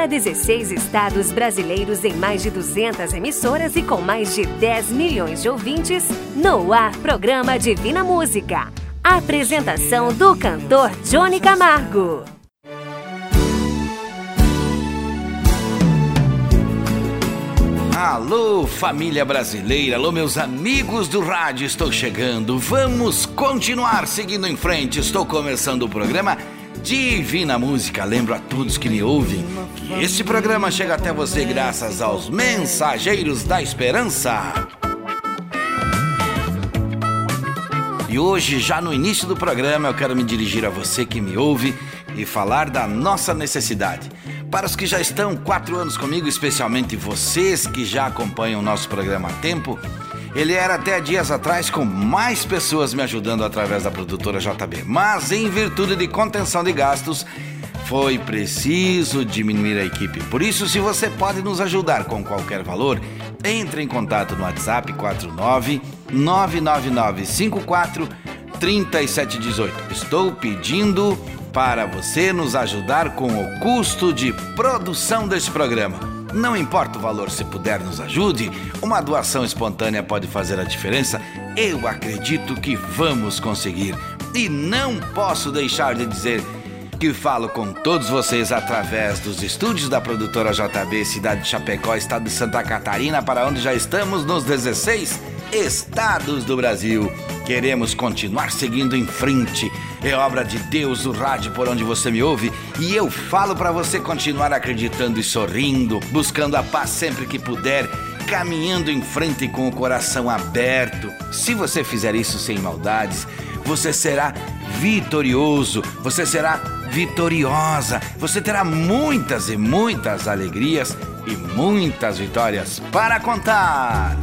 para 16 estados brasileiros em mais de 200 emissoras e com mais de 10 milhões de ouvintes, no ar programa Divina Música. Apresentação do cantor Johnny Camargo. Alô, família brasileira, alô, meus amigos do rádio, estou chegando. Vamos continuar seguindo em frente. Estou começando o programa Divina Música. Lembro a todos que me ouvem que este programa chega até você graças aos Mensageiros da Esperança. E hoje, já no início do programa, eu quero me dirigir a você que me ouve e falar da nossa necessidade. Para os que já estão quatro anos comigo, especialmente vocês que já acompanham o nosso programa há tempo, ele era até dias atrás com mais pessoas me ajudando através da produtora JB. Mas em virtude de contenção de gastos, foi preciso diminuir a equipe. Por isso, se você pode nos ajudar com qualquer valor, entre em contato no WhatsApp 49 999 54 3718. Estou pedindo para você nos ajudar com o custo de produção deste programa. Não importa o valor, se puder nos ajude, uma doação espontânea pode fazer a diferença. Eu acredito que vamos conseguir. E não posso deixar de dizer que falo com todos vocês através dos estúdios da produtora JB, cidade de Chapecó, estado de Santa Catarina, para onde já estamos nos 16 estados do Brasil. Queremos continuar seguindo em frente. É obra de Deus o rádio por onde você me ouve e eu falo para você continuar acreditando e sorrindo, buscando a paz sempre que puder, caminhando em frente com o coração aberto. Se você fizer isso sem maldades, você será vitorioso, você será vitoriosa, você terá muitas e muitas alegrias e muitas vitórias para contar.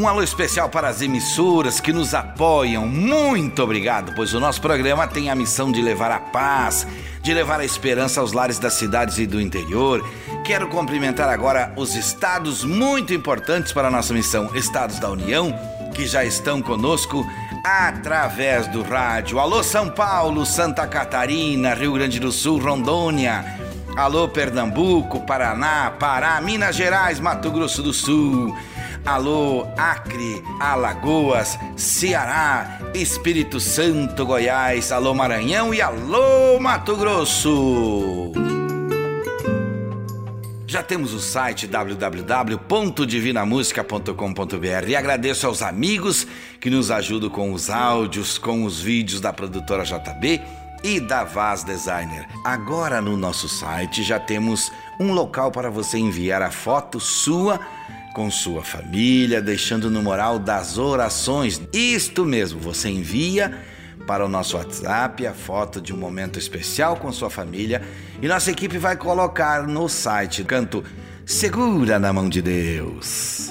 Um alô especial para as emissoras que nos apoiam. Muito obrigado, pois o nosso programa tem a missão de levar a paz, de levar a esperança aos lares das cidades e do interior. Quero cumprimentar agora os estados muito importantes para a nossa missão, estados da União, que já estão conosco através do rádio. Alô São Paulo, Santa Catarina, Rio Grande do Sul, Rondônia. Alô Pernambuco, Paraná, Pará, Minas Gerais, Mato Grosso do Sul. Alô, Acre, Alagoas, Ceará, Espírito Santo, Goiás, alô, Maranhão e alô, Mato Grosso. Já temos o site www.divinamusica.com.br e agradeço aos amigos que nos ajudam com os áudios, com os vídeos da produtora JB e da Vaz Designer. Agora no nosso site já temos um local para você enviar a foto sua com sua família, deixando no moral das orações. Isto mesmo, você envia para o nosso WhatsApp a foto de um momento especial com sua família e nossa equipe vai colocar no site canto Segura na mão de Deus.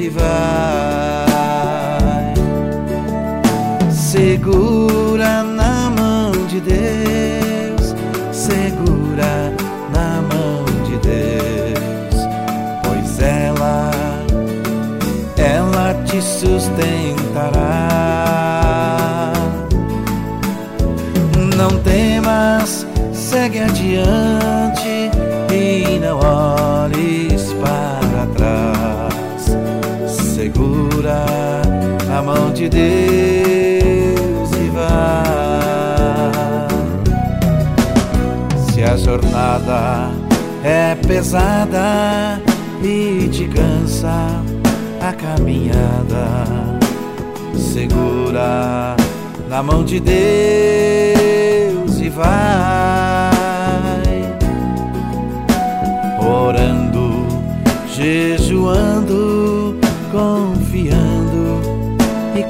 e vai. Segura na mão de Deus, segura na mão de Deus, pois ela, ela te sustentará. Não temas, segue adiante e não olhes a mão de Deus e vai. Se a jornada é pesada e te cansa a caminhada, segura na mão de Deus e vai orando, jejuando,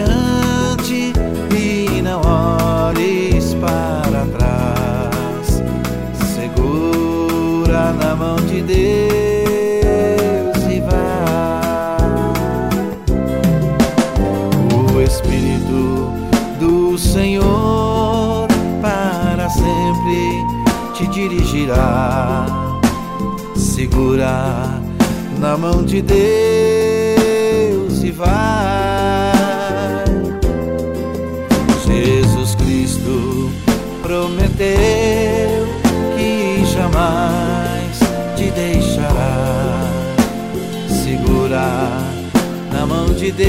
Adiante e não olhes para trás. Segura na mão de Deus e vai. O Espírito do Senhor para sempre te dirigirá. Segura na mão de Deus e vai. De Deus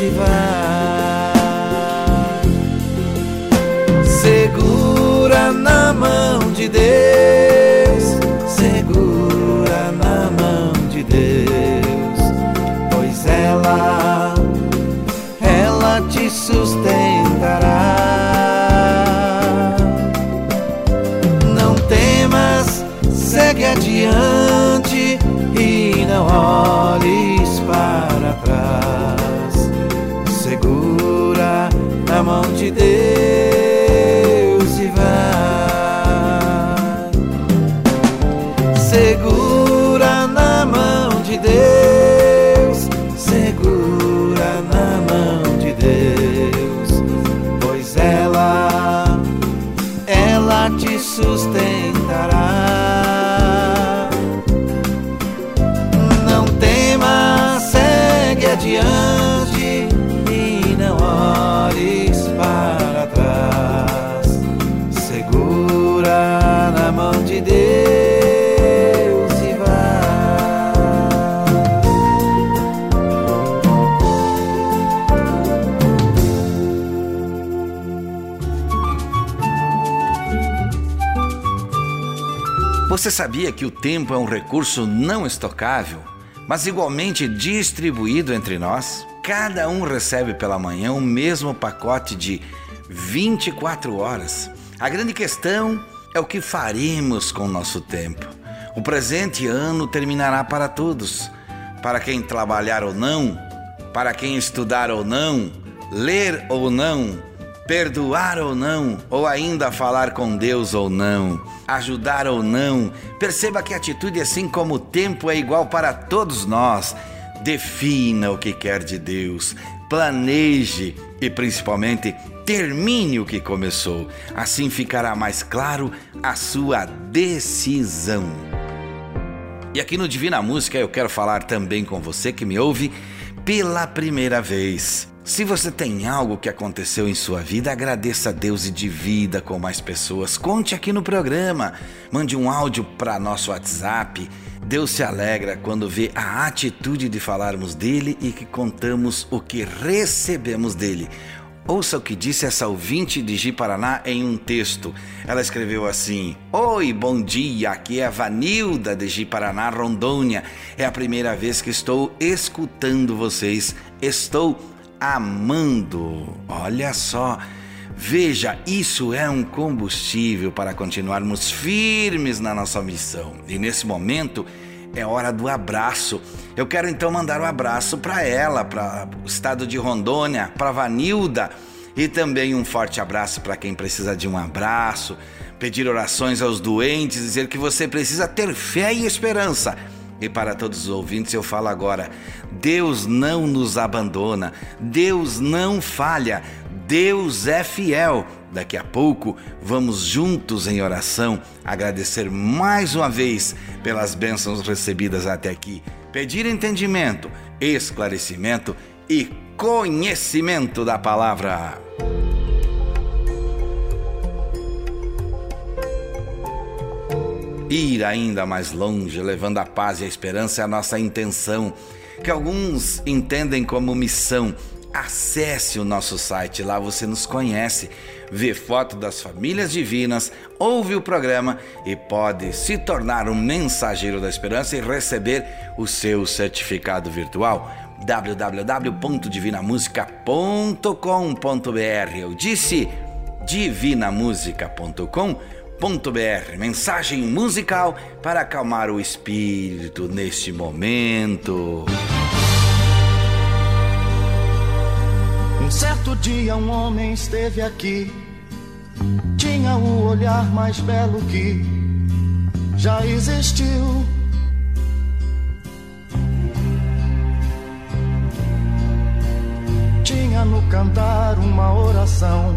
e vai. Segura na mão de Deus, segura na mão de Deus, sabia que o tempo é um recurso não estocável, mas igualmente distribuído entre nós? Cada um recebe pela manhã o mesmo pacote de 24 horas. A grande questão é o que faremos com o nosso tempo. O presente ano terminará para todos. Para quem trabalhar ou não, para quem estudar ou não, ler ou não, perdoar ou não, ou ainda falar com Deus ou não, ajudar ou não. Perceba que a atitude, assim como o tempo, é igual para todos nós. Defina o que quer de Deus, planeje e principalmente termine o que começou. Assim ficará mais claro a sua decisão. E aqui no Divina Música eu quero falar também com você que me ouve pela primeira vez. Se você tem algo que aconteceu em sua vida, agradeça a Deus e divida com mais pessoas. Conte aqui no programa, mande um áudio para nosso WhatsApp. Deus se alegra quando vê a atitude de falarmos dele e que contamos o que recebemos dele. Ouça o que disse essa ouvinte de Ji Paraná em um texto. Ela escreveu assim: Oi, bom dia, aqui é a Vanilda de Ji Paraná, Rondônia. É a primeira vez que estou escutando vocês. Estou amando. Olha só. Veja, isso é um combustível para continuarmos firmes na nossa missão. E nesse momento é hora do abraço. Eu quero então mandar um abraço para ela, para o estado de Rondônia, para Vanilda e também um forte abraço para quem precisa de um abraço, pedir orações aos doentes, dizer que você precisa ter fé e esperança. E para todos os ouvintes eu falo agora: Deus não nos abandona, Deus não falha, Deus é fiel. Daqui a pouco vamos juntos em oração agradecer mais uma vez pelas bênçãos recebidas até aqui, pedir entendimento, esclarecimento e conhecimento da palavra. Ir ainda mais longe, levando a paz e a esperança é a nossa intenção, que alguns entendem como missão. Acesse o nosso site, lá você nos conhece, vê foto das famílias divinas, ouve o programa e pode se tornar um mensageiro da esperança e receber o seu certificado virtual www.divinamusica.com.br. Eu disse divinamusica.com.br. Mensagem musical para acalmar o espírito neste momento. Um certo dia um homem esteve aqui tinha o olhar mais belo que já existiu. Tinha no cantar uma oração,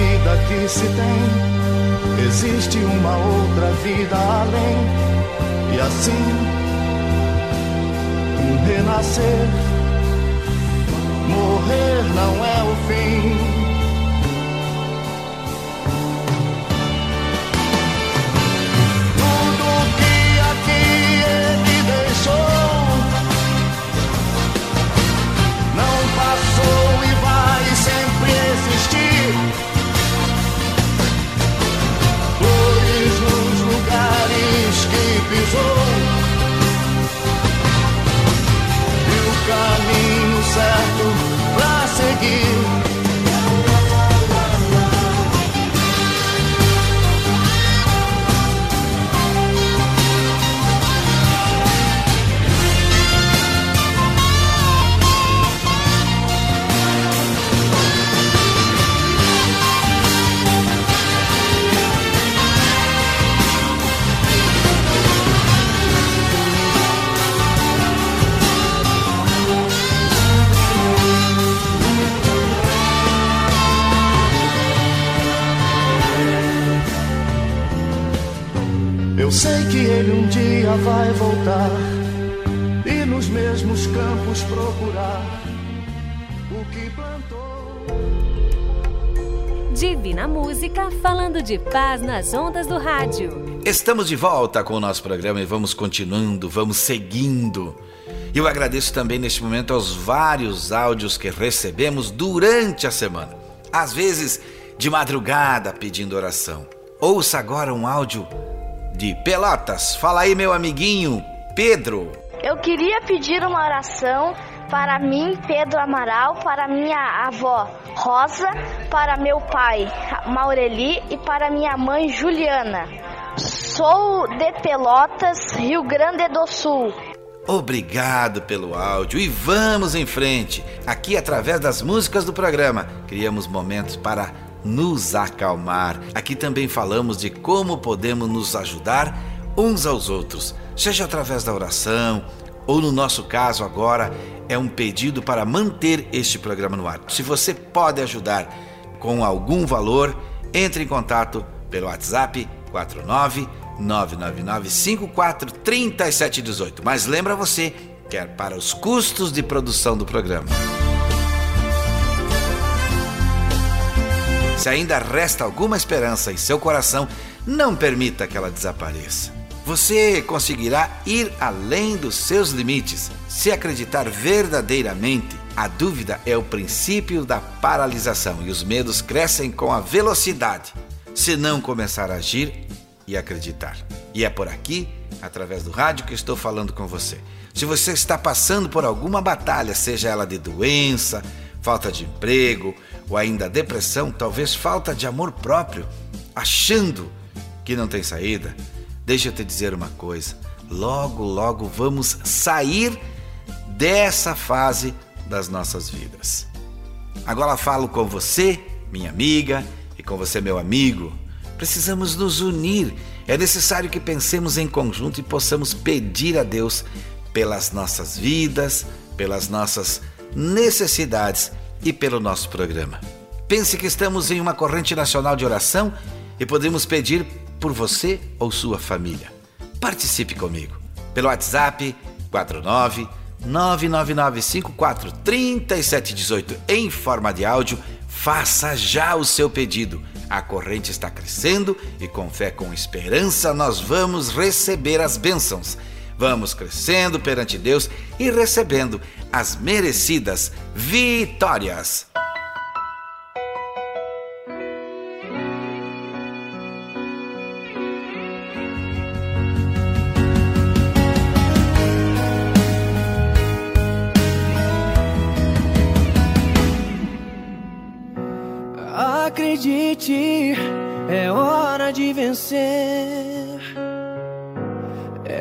Vida que se tem, existe uma outra vida além, e assim um renascer. Morrer não é o fim. Pisou e ele um dia vai voltar e nos mesmos campos procurar o que plantou. Divina Música falando de paz nas ondas do rádio. Estamos de volta com o nosso programa e vamos continuando, vamos seguindo. Eu agradeço também neste momento aos vários áudios que recebemos durante a semana, às vezes de madrugada pedindo oração. Ouça agora um áudio de Pelotas. Fala aí, meu amiguinho Pedro. Eu queria pedir uma oração para mim, Pedro Amaral, para minha avó Rosa, para meu pai Maureli e para minha mãe Juliana. Sou de Pelotas, Rio Grande do Sul. Obrigado pelo áudio e vamos em frente. Aqui, através das músicas do programa, criamos momentos para nos acalmar. Aqui também falamos de como podemos nos ajudar uns aos outros, seja através da oração, ou no nosso caso agora é um pedido para manter este programa no ar. Se você pode ajudar com algum valor, entre em contato pelo WhatsApp 49 999 3718. Mas lembra você que é para os custos de produção do programa. Se ainda resta alguma esperança em seu coração, não permita que ela desapareça. Você conseguirá ir além dos seus limites se acreditar verdadeiramente A dúvida é o princípio da paralisação e os medos crescem com a velocidade se não começar a agir e acreditar. E é por aqui, através do rádio, que estou falando com você. Se você está passando por alguma batalha, seja ela de doença, falta de emprego ou ainda depressão, talvez falta de amor próprio, achando que não tem saída, deixa eu te dizer uma coisa: logo, logo vamos sair dessa fase das nossas vidas. Agora falo com você, minha amiga, e com você, meu amigo. Precisamos nos unir. É necessário que pensemos em conjunto e possamos pedir a Deus pelas nossas vidas, pelas nossas necessidades e pelo nosso programa. Pense que estamos em uma corrente nacional de oração e podemos pedir por você ou sua família. Participe comigo pelo WhatsApp 49 99954 3718 em forma de áudio. Faça já o seu pedido. A corrente está crescendo e com fé, com esperança, nós vamos receber as bênçãos. Vamos crescendo perante Deus e recebendo as merecidas vitórias. Acredite, é hora de vencer.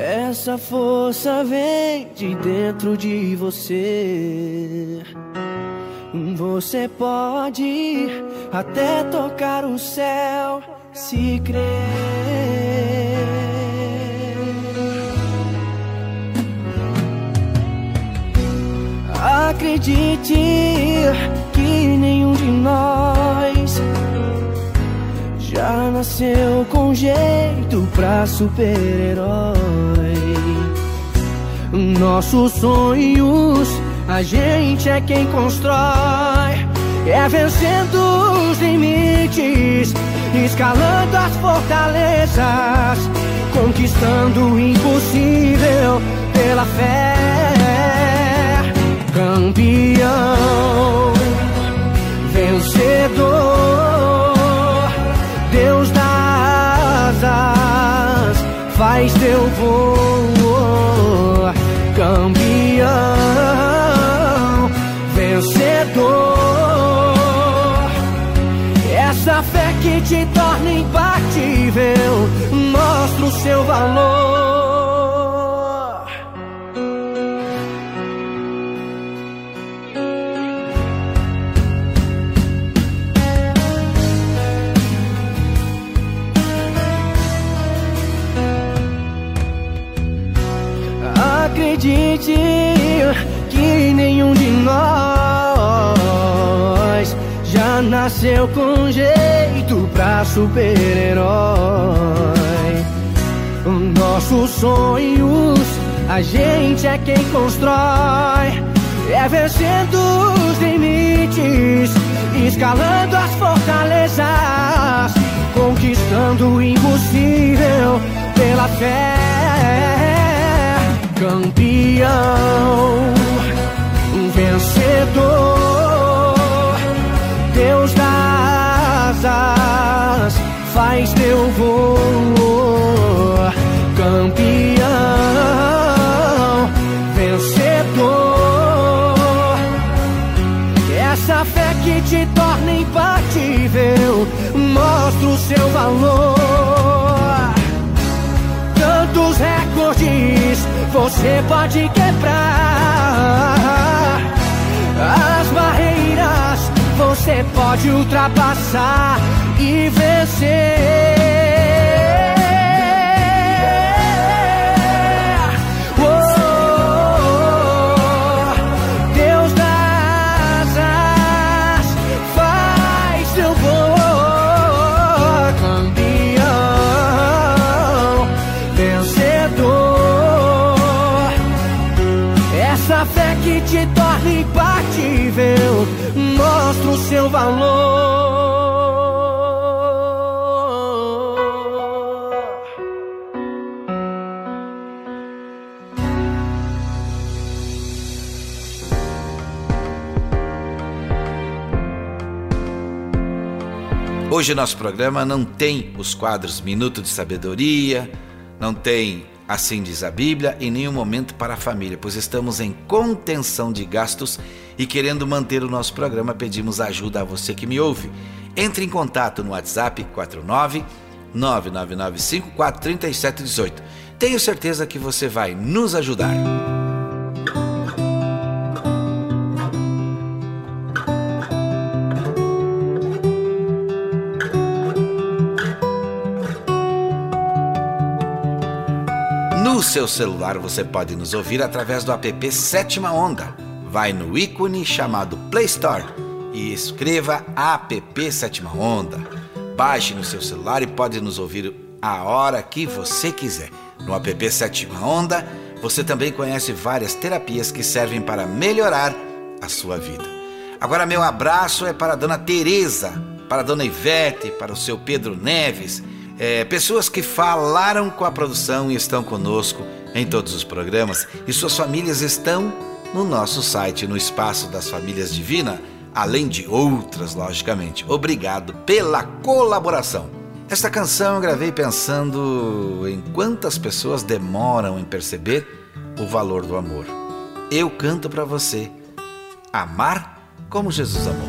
Essa força vem de dentro de você. Você pode até tocar o céu se crer. Acredite que nenhum de nós já nasceu com jeito pra super-herói. Nossos sonhos, a gente é quem constrói. É vencendo os limites, escalando as fortalezas, conquistando o impossível pela fé. Campeão, vencedor. Deus das asas, faz teu voo, campeão, vencedor. Essa fé que te torna imbatível, mostra o seu valor. Acredite que nenhum de nós já nasceu com jeito pra super-herói. Nossos sonhos, a gente é quem constrói. É vencendo os limites, escalando as fortalezas, conquistando o impossível pela fé campeão, um vencedor, Deus das asas, faz teu voo, campeão, vencedor, essa fé que te torna imbatível, mostra o seu valor, você pode quebrar as barreiras, você pode ultrapassar e vencer. Essa fé que te torna impartível, mostra o seu valor. Hoje nosso programa não tem os quadros Minuto de Sabedoria, não tem Assim diz a Bíblia, em nenhum momento para a família, pois estamos em contenção de gastos e querendo manter o nosso programa, pedimos ajuda a você que me ouve. Entre em contato no WhatsApp 49 999543718. Tenho certeza que você vai nos ajudar. Seu celular você pode nos ouvir através do app Sétima Onda. Vai no ícone chamado Play Store e escreva app Sétima Onda. Baixe no seu celular e pode nos ouvir a hora que você quiser. No app Sétima Onda, você também conhece várias terapias que servem para melhorar a sua vida. Agora meu abraço é para a dona Teresa, para a dona Ivete, para o seu Pedro Neves, é, pessoas que falaram com a produção e estão conosco em todos os programas e suas famílias estão no nosso site, no Espaço das Famílias Divina, além de outras, logicamente. Obrigado pela colaboração. Esta canção eu gravei pensando em quantas pessoas demoram em perceber o valor do amor. Eu canto para você. Amar como Jesus amou.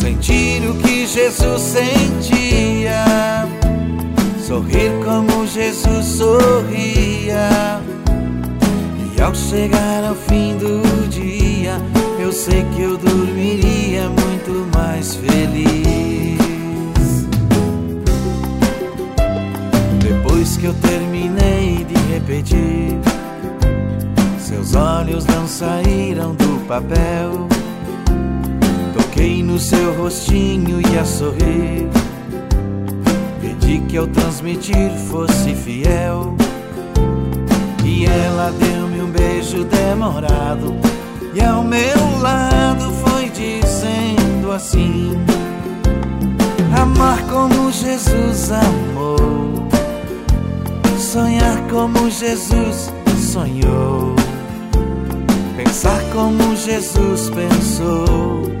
Sentir o que Jesus sentia, sorrir como Jesus sorria. E ao chegar ao fim do dia, eu sei que eu dormiria muito mais feliz. Depois que eu terminei de repetir, seus olhos não saíram do papel. Toquei no seu rostinho e a sorrir. Pedi que ao transmitir fosse fiel. E ela deu-me um beijo demorado. E ao meu lado foi dizendo assim: Amar como Jesus amou sonhar como Jesus sonhou, pensar como Jesus pensou,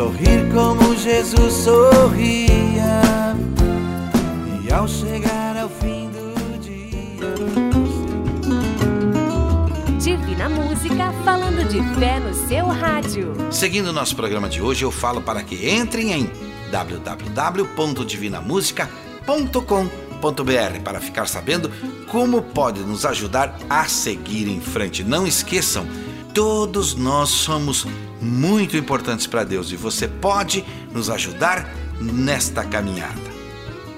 sorrir como Jesus sorria. E ao chegar ao fim do dia. Divina Música falando de fé no seu rádio. Seguindo o nosso programa de hoje, eu falo para que entrem em www.divinamusica.com.br para ficar sabendo como pode nos ajudar a seguir em frente. Não esqueçam, todos nós somos muito importantes para Deus e você pode nos ajudar nesta caminhada.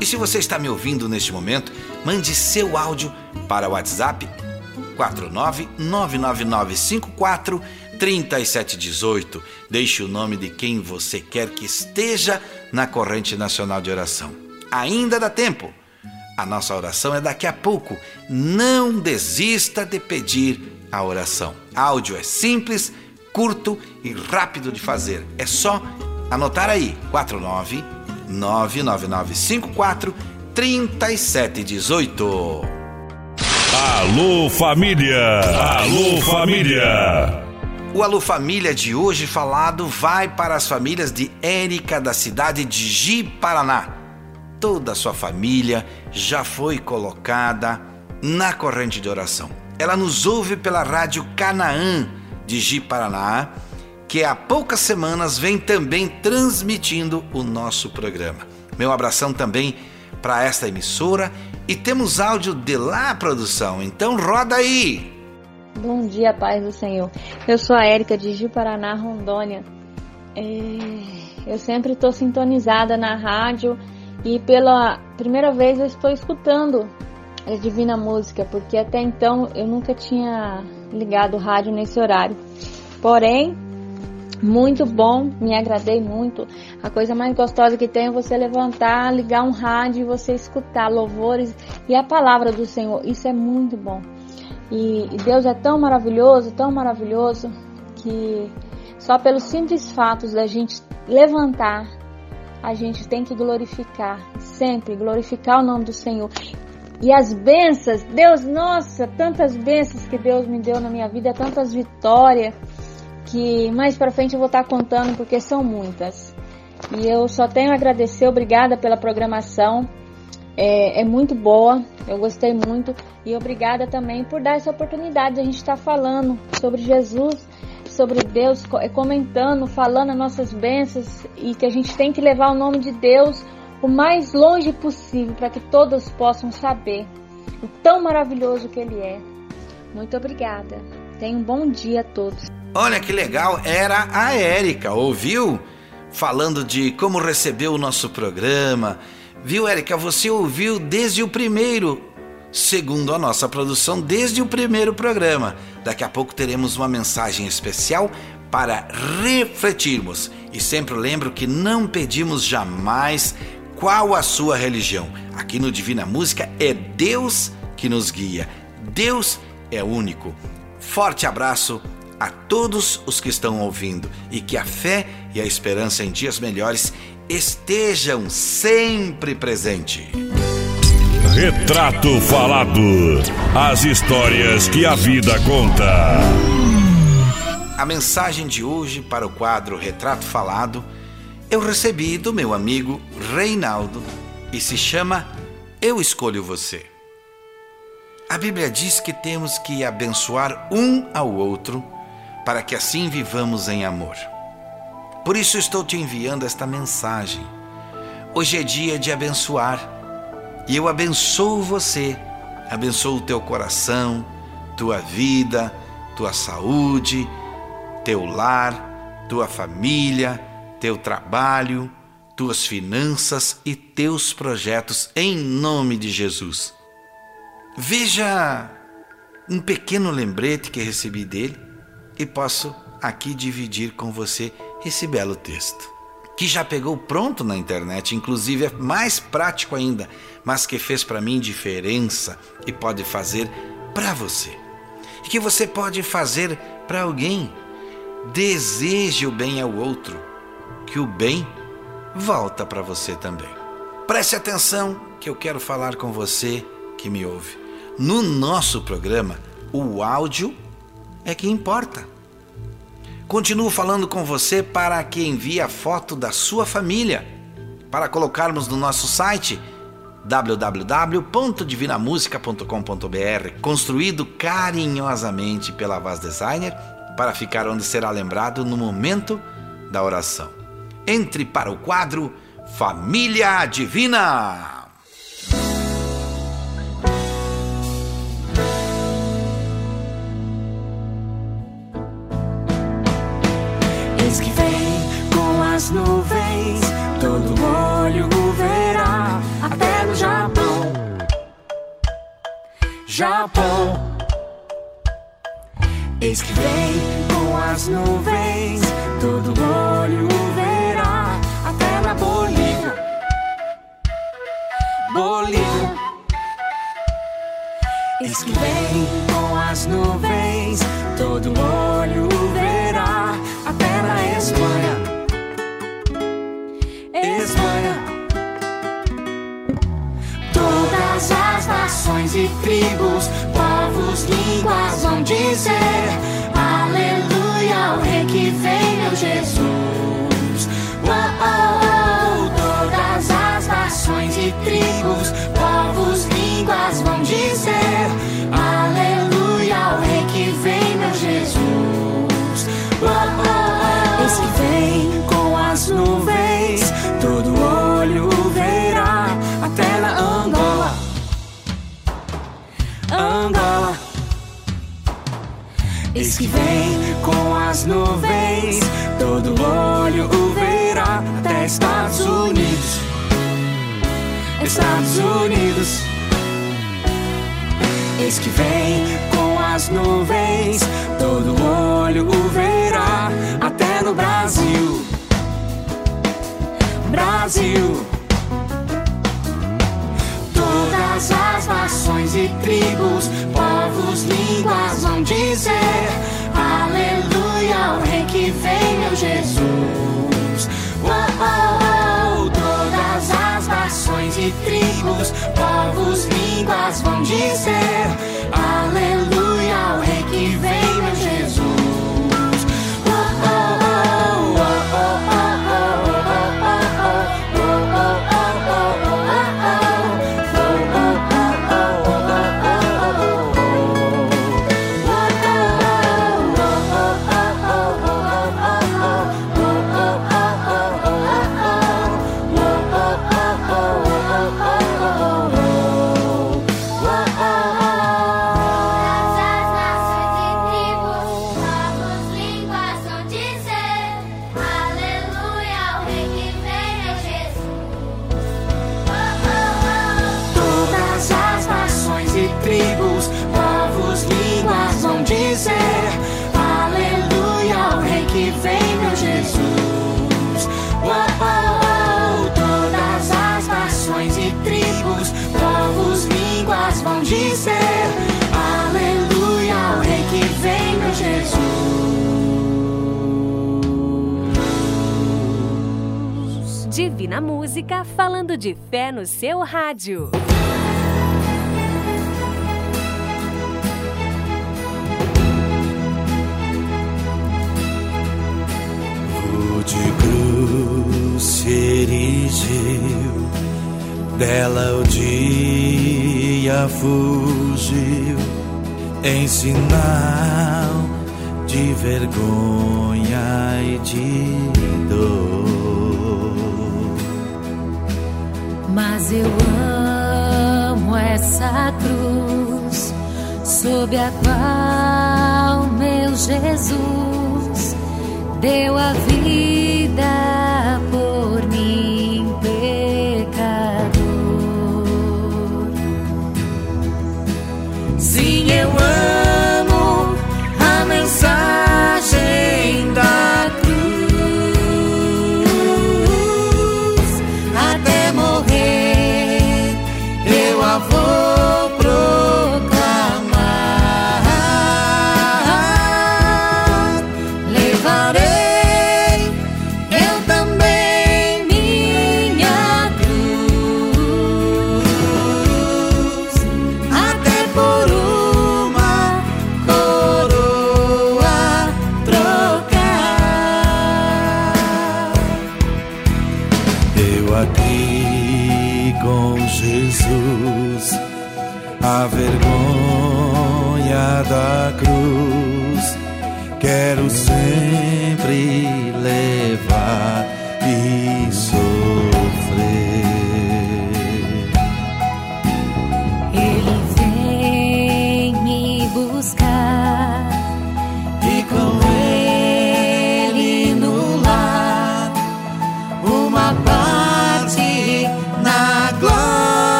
E se você está me ouvindo neste momento, mande seu áudio para o WhatsApp 4999954 3718. Deixe o nome de quem você quer que esteja na corrente nacional de oração. Ainda dá tempo. A nossa oração é daqui a pouco. Não desista de pedir a oração. Áudio é simples, curto e rápido de fazer. É só anotar aí: 49 99954 3718. Alô família! Alô família! O Alô Família de hoje falado vai para as famílias de Érica da cidade de Ji, Paraná. Toda a sua família já foi colocada na corrente de oração. Ela nos ouve pela rádio Canaã de Ji, Paraná, que há poucas semanas vem também transmitindo o nosso programa. Meu abração também para esta emissora e temos áudio de lá, produção. Então roda aí! Bom dia, paz do Senhor. Eu sou a Érica de Ju Paraná, Rondônia. É, eu sempre estou sintonizada na rádio e pela primeira vez eu estou escutando a Divina Música, porque até então eu nunca tinha ligado o rádio nesse horário. Porém, muito bom, me agradei muito. A coisa mais gostosa que tem é você levantar, ligar um rádio e você escutar louvores e a palavra do Senhor. Isso é muito bom. E, Deus é tão maravilhoso, tão maravilhoso, que só pelos simples fatos da gente levantar, a gente tem que glorificar, sempre glorificar o nome do Senhor. E as bênçãos, Deus, nossa, tantas bênçãos que Deus me deu na minha vida, tantas vitórias, que mais para frente eu vou estar contando porque são muitas. E eu só tenho a agradecer, obrigada pela programação. É, é, muito boa, eu gostei muito. E obrigada também por dar essa oportunidade. De a gente estar falando sobre Jesus, sobre Deus, é, comentando, falando as nossas bênçãos e que a gente tem que levar o nome de Deus o mais longe possível para que todos possam saber o tão maravilhoso que Ele é. Muito obrigada. Tenha um bom dia a todos. Olha que legal, era a Érica, ouviu? Falando de como recebeu o nosso programa Viu, Érica? Você ouviu desde o primeiro, segundo a nossa produção, desde o primeiro programa. Daqui a pouco teremos uma mensagem especial para refletirmos. E sempre lembro que não pedimos jamais qual a sua religião. Aqui no Divina Música é Deus que nos guia. Deus é único. Forte abraço a todos os que estão ouvindo e que a fé e a esperança em dias melhores estejam sempre presente. Retrato Falado. As histórias que a vida conta. A mensagem de hoje para o quadro Retrato Falado eu recebi do meu amigo Reinaldo e se chama Eu Escolho Você. A Bíblia diz que temos que abençoar um ao outro para que assim vivamos em amor. Por isso estou te enviando esta mensagem. Hoje é dia de abençoar. E eu abençoo você, abençoo o teu coração, tua vida, tua saúde, teu lar, tua família, teu trabalho, tuas finanças e teus projetos em nome de Jesus. Veja um pequeno lembrete que recebi dele e posso aqui dividir com você esse belo texto. que já pegou pronto na internet, inclusive é mais prático ainda, mas que fez para mim diferença e pode fazer para você. E que você pode fazer para alguém. Deseje o bem ao outro, que o bem volta para você também. Preste atenção que eu quero falar com você que me ouve. No nosso programa, o áudio é que importa. Continuo falando com você para que envie a foto da sua família para colocarmos no nosso site www.divinamusica.com.br, construído carinhosamente pela Vaz Designer para ficar onde será lembrado no momento da oração. Entre para o quadro Família Divina. Eis que vem com as nuvens, todo olho o verá, até no Japão. Japão. Eis que vem com as nuvens, Eis que vem com as nuvens, todo olho verá, até na Espanha. Espanha. Todas as nações e tribos, povos, línguas vão dizer Eis que vem com as nuvens, todo olho o verá, até Estados Unidos. Estados Unidos. Eis que vem com as nuvens, todo olho o verá, até no Brasil. Brasil. Todas as nações e tribos, povos, línguas vão dizer Ao Rei que vem, meu Jesus. Oh, oh, oh. Todas as nações e tribos, povos, línguas vão dizer falando de fé no seu rádio. De cruz erigiu, dela o dia fugiu, em sinal de vergonha e de Mas eu amo essa cruz, sob a qual meu Jesus deu a vida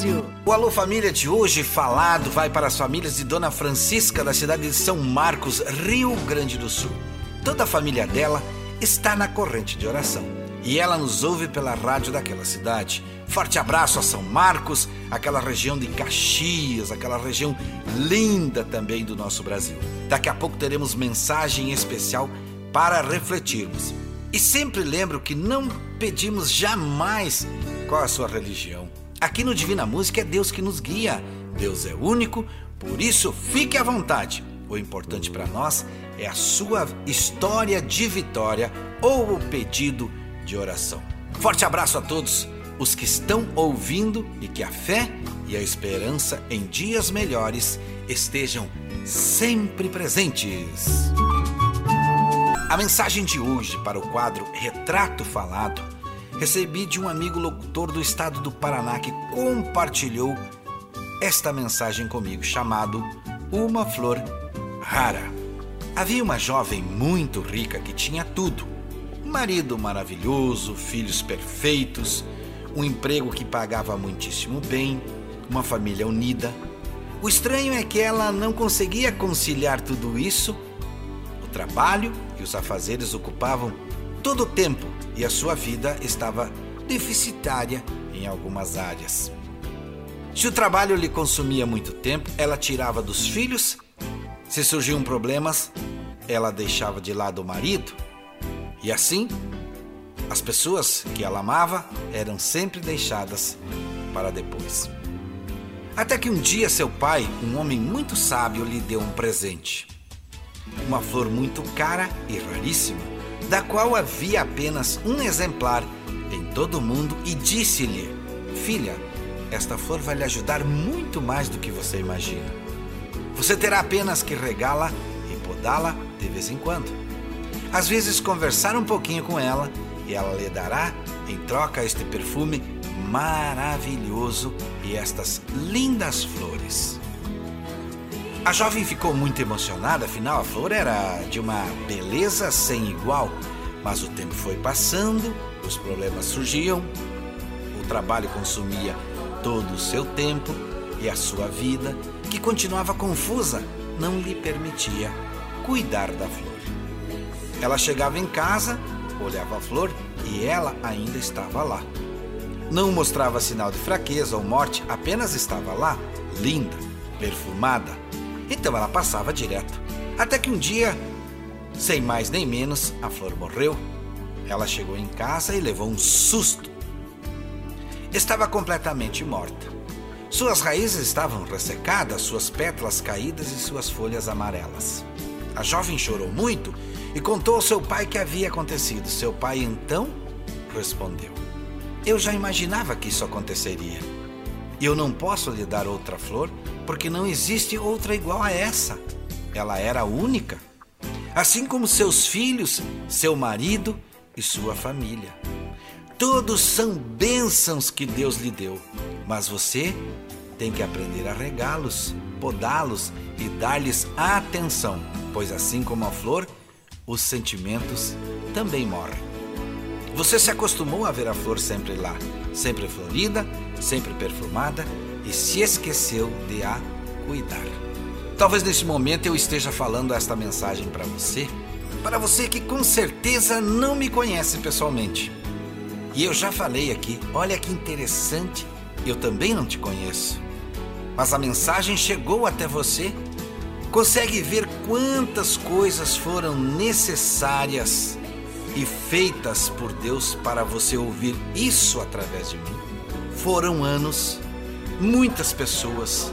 rádio. O Alô Família de hoje falado vai para as famílias de Dona Francisca da cidade de São Marcos, Rio Grande do Sul. Toda a família dela está na corrente de oração e ela nos ouve pela rádio daquela cidade. Forte abraço a São Marcos, aquela região de Caxias, aquela região linda também do nosso Brasil. Daqui a pouco teremos mensagem especial para refletirmos. E sempre lembro que não pedimos jamais qual a sua religião. Aqui no Divina Música é Deus que nos guia. Deus é único, por isso fique à vontade. O importante para nós é a sua história de vitória ou o pedido de oração. Forte abraço a todos os que estão ouvindo e que a fé e a esperança em dias melhores estejam sempre presentes. A mensagem de hoje para o quadro Retrato Falado recebi de um amigo locutor do estado do Paraná que compartilhou esta mensagem comigo, chamado Uma Flor Rara. Havia uma jovem muito rica que tinha tudo: marido maravilhoso, filhos perfeitos, um emprego que pagava muitíssimo bem, uma família unida. O estranho é que ela não conseguia conciliar tudo isso o trabalho e os afazeres ocupavam todo o tempo e a sua vida estava deficitária em algumas áreas. Se o trabalho lhe consumia muito tempo, ela tirava dos filhos. Se surgiam problemas, ela deixava de lado o marido. E assim, as pessoas que ela amava eram sempre deixadas para depois. Até que um dia seu pai, um homem muito sábio, lhe deu um presente uma flor muito cara e raríssima, da qual havia apenas um exemplar em todo o mundo, e disse-lhe: Filha, esta flor vai lhe ajudar muito mais do que você imagina. Você terá apenas que regá-la e podá-la de vez em quando. Às vezes, conversar um pouquinho com ela e ela lhe dará, em troca, este perfume maravilhoso e estas lindas flores. A jovem ficou muito emocionada, afinal a flor era de uma beleza sem igual. Mas o tempo foi passando, os problemas surgiam, o trabalho consumia todo o seu tempo e a sua vida, que continuava confusa, não lhe permitia cuidar da flor. Ela chegava em casa, olhava a flor e ela ainda estava lá. Não mostrava sinal de fraqueza ou morte, apenas estava lá, linda, perfumada. Então ela passava direto. Até que um dia, sem mais nem menos, a flor morreu. Ela chegou em casa e levou um susto. Estava completamente morta. Suas raízes estavam ressecadas, suas pétalas caídas e suas folhas amarelas. A jovem chorou muito e contou ao seu pai o que havia acontecido. Seu pai então respondeu: Eu já imaginava que isso aconteceria. Eu não posso lhe dar outra flor porque não existe outra igual a essa. Ela era única. Assim como seus filhos, seu marido e sua família. Todos são bênçãos que Deus lhe deu, mas você tem que aprender a regá-los, podá-los e dar-lhes atenção, pois assim como a flor, os sentimentos também morrem. Você se acostumou a ver a flor sempre lá, sempre florida, sempre perfumada e se esqueceu de a cuidar. Talvez neste momento eu esteja falando esta mensagem para você, para você que com certeza não me conhece pessoalmente. E eu já falei aqui, olha que interessante, eu também não te conheço. Mas a mensagem chegou até você. Consegue ver quantas coisas foram necessárias e feitas por Deus para você ouvir isso através de mim? Foram anos, muitas pessoas,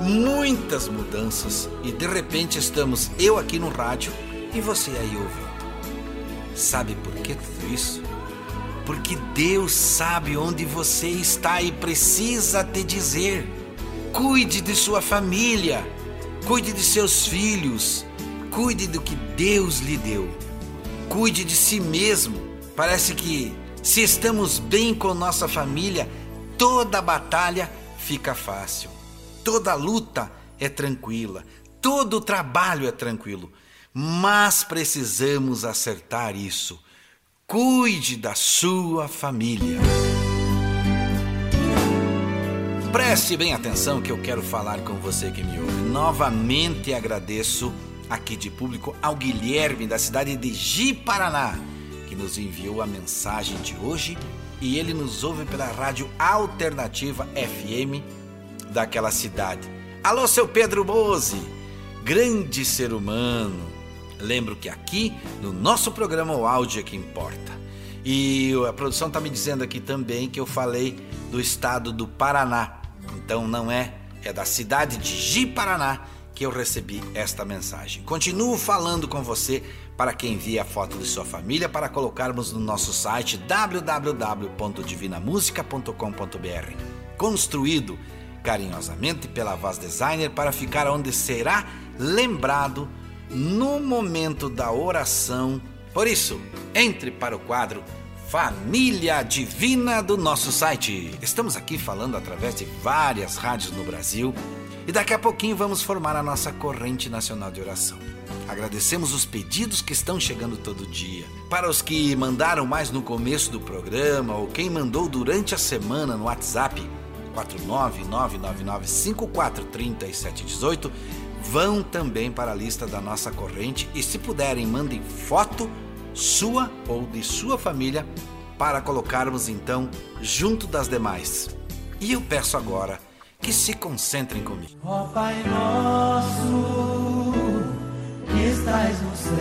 muitas mudanças e de repente estamos eu aqui no rádio e você aí ouvindo. Sabe por que tudo isso? Porque Deus sabe onde você está e precisa te dizer. Cuide de sua família, cuide de seus filhos, cuide do que Deus lhe deu. Cuide de si mesmo. Parece que se estamos bem com nossa família, toda batalha fica fácil. Toda luta é tranquila, todo trabalho é tranquilo. Mas precisamos acertar isso. Cuide da sua família. Preste bem atenção que eu quero falar com você que me ouve. Novamente agradeço aqui de público ao Guilherme da cidade de Ji-Paraná, que nos enviou a mensagem de hoje e ele nos ouve pela rádio alternativa FM daquela cidade. Alô, seu Pedro Bose, grande ser humano. Lembro que aqui no nosso programa o áudio é que importa. E a produção está me dizendo aqui também que eu falei do estado do Paraná. Então não é, é da cidade de Ji-Paraná que eu recebi esta mensagem. Continuo falando com você para que envie a foto de sua família para colocarmos no nosso site www.divinamusica.com.br. Construído carinhosamente pela Vaz Designer para ficar onde será lembrado no momento da oração. Por isso, entre para o quadro Família Divina do nosso site. Estamos aqui falando através de várias rádios no Brasil e daqui a pouquinho vamos formar a nossa corrente nacional de oração. Agradecemos os pedidos que estão chegando todo dia. Para os que mandaram mais no começo do programa ou quem mandou durante a semana no WhatsApp 49999543718, vão também para a lista da nossa corrente e se puderem mandem foto sua ou de sua família para colocarmos então junto das demais. E eu peço agora que se concentrem comigo. Ó Pai nosso, que estás no céu.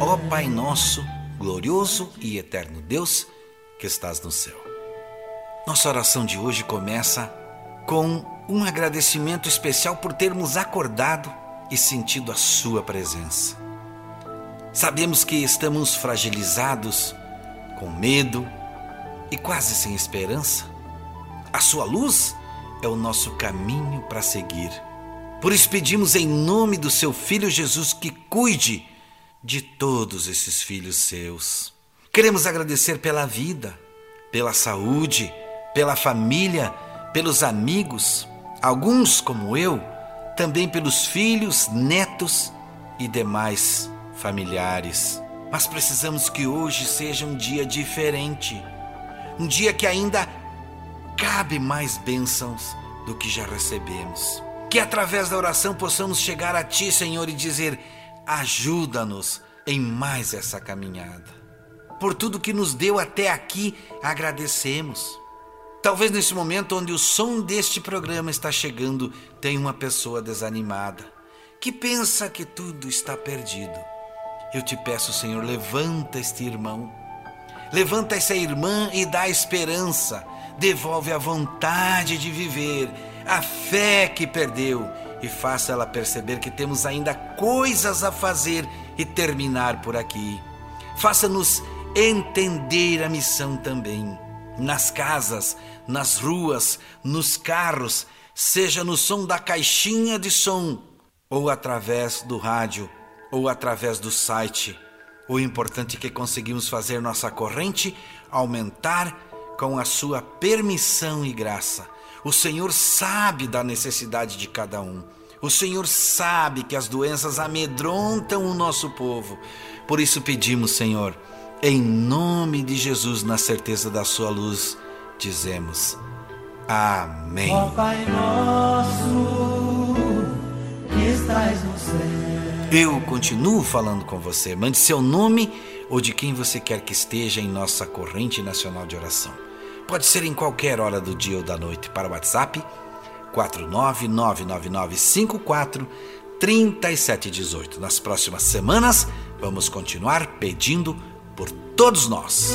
Ó Pai nosso, glorioso e eterno Deus, que estás no céu. Nossa oração de hoje começa com um agradecimento especial por termos acordado e sentido a Sua presença. Sabemos que estamos fragilizados, com medo e quase sem esperança. A Sua luz é o nosso caminho para seguir. Por isso pedimos em nome do Seu Filho Jesus que cuide de todos esses filhos seus. Queremos agradecer pela vida, pela saúde, pela família, pelos amigos, alguns como eu, também pelos filhos, netos e demais familiares. Mas precisamos que hoje seja um dia diferente, um dia que ainda cabe mais bênçãos do que já recebemos. Que através da oração possamos chegar a Ti, Senhor, e dizer: ajuda-nos em mais essa caminhada. Por tudo que nos deu até aqui, agradecemos. Talvez nesse momento onde o som deste programa está chegando, tem uma pessoa desanimada, que pensa que tudo está perdido. Eu te peço, Senhor, levanta este irmão, levanta essa irmã e dá esperança, devolve a vontade de viver, a fé que perdeu e faça ela perceber que temos ainda coisas a fazer e terminar por aqui. Faça-nos entender a missão também. Nas casas, nas ruas, nos carros, seja no som da caixinha de som, ou através do rádio, ou através do site. O importante é que conseguimos fazer nossa corrente aumentar com a sua permissão e graça. O Senhor sabe da necessidade de cada um. O Senhor sabe que as doenças amedrontam o nosso povo. Por isso pedimos, Senhor, em nome de Jesus, na certeza da Sua luz, dizemos: Amém. Ó Pai nosso, que estás no céu. Eu continuo falando com você. Mande seu nome ou de quem você quer que esteja em nossa corrente nacional de oração. Pode ser em qualquer hora do dia ou da noite para o WhatsApp 49999543718. Nas próximas semanas, vamos continuar pedindo por todos nós.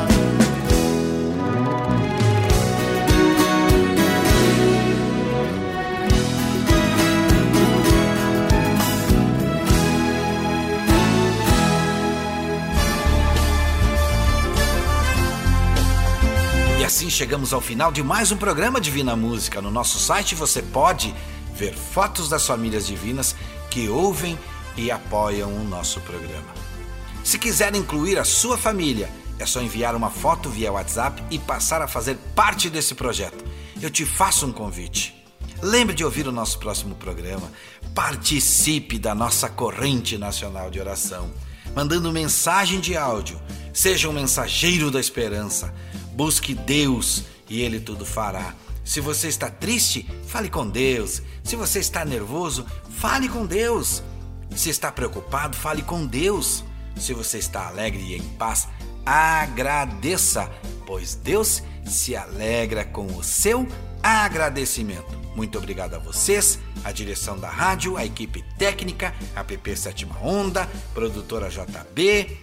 Chegamos ao final de mais um programa Divina Música. No nosso site você pode ver fotos das famílias divinas que ouvem e apoiam o nosso programa. Se quiser incluir a sua família, é só enviar uma foto via WhatsApp e passar a fazer parte desse projeto. Eu te faço um convite. Lembre de ouvir o nosso próximo programa. Participe da nossa corrente nacional de oração, mandando mensagem de áudio. Seja um mensageiro da esperança. Busque Deus e Ele tudo fará. Se você está triste, fale com Deus. Se você está nervoso, fale com Deus. Se está preocupado, fale com Deus. Se você está alegre e em paz, agradeça, pois Deus se alegra com o seu agradecimento. Muito obrigado a vocês, a direção da rádio, a equipe técnica, a PP Sétima Onda, produtora JB,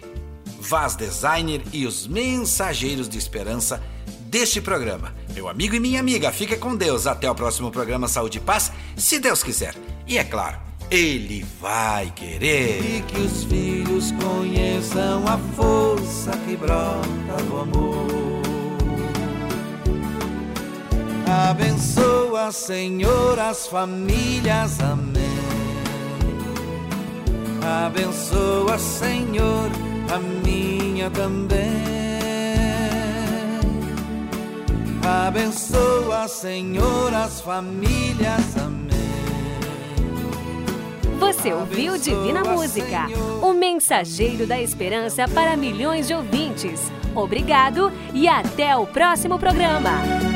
Vaz Designer e os mensageiros de esperança deste programa. Meu amigo e minha amiga, fica com Deus. Até o próximo programa Saúde e Paz, se Deus quiser. E é claro, Ele vai querer. E que os filhos conheçam a força que brota do amor. Abençoa, Senhor, as famílias, amém. Abençoa, Senhor, a minha também. Abençoa, Senhor, as famílias, amém. Você ouviu Divina Música, o mensageiro da esperança para milhões de ouvintes. Obrigado e até o próximo programa.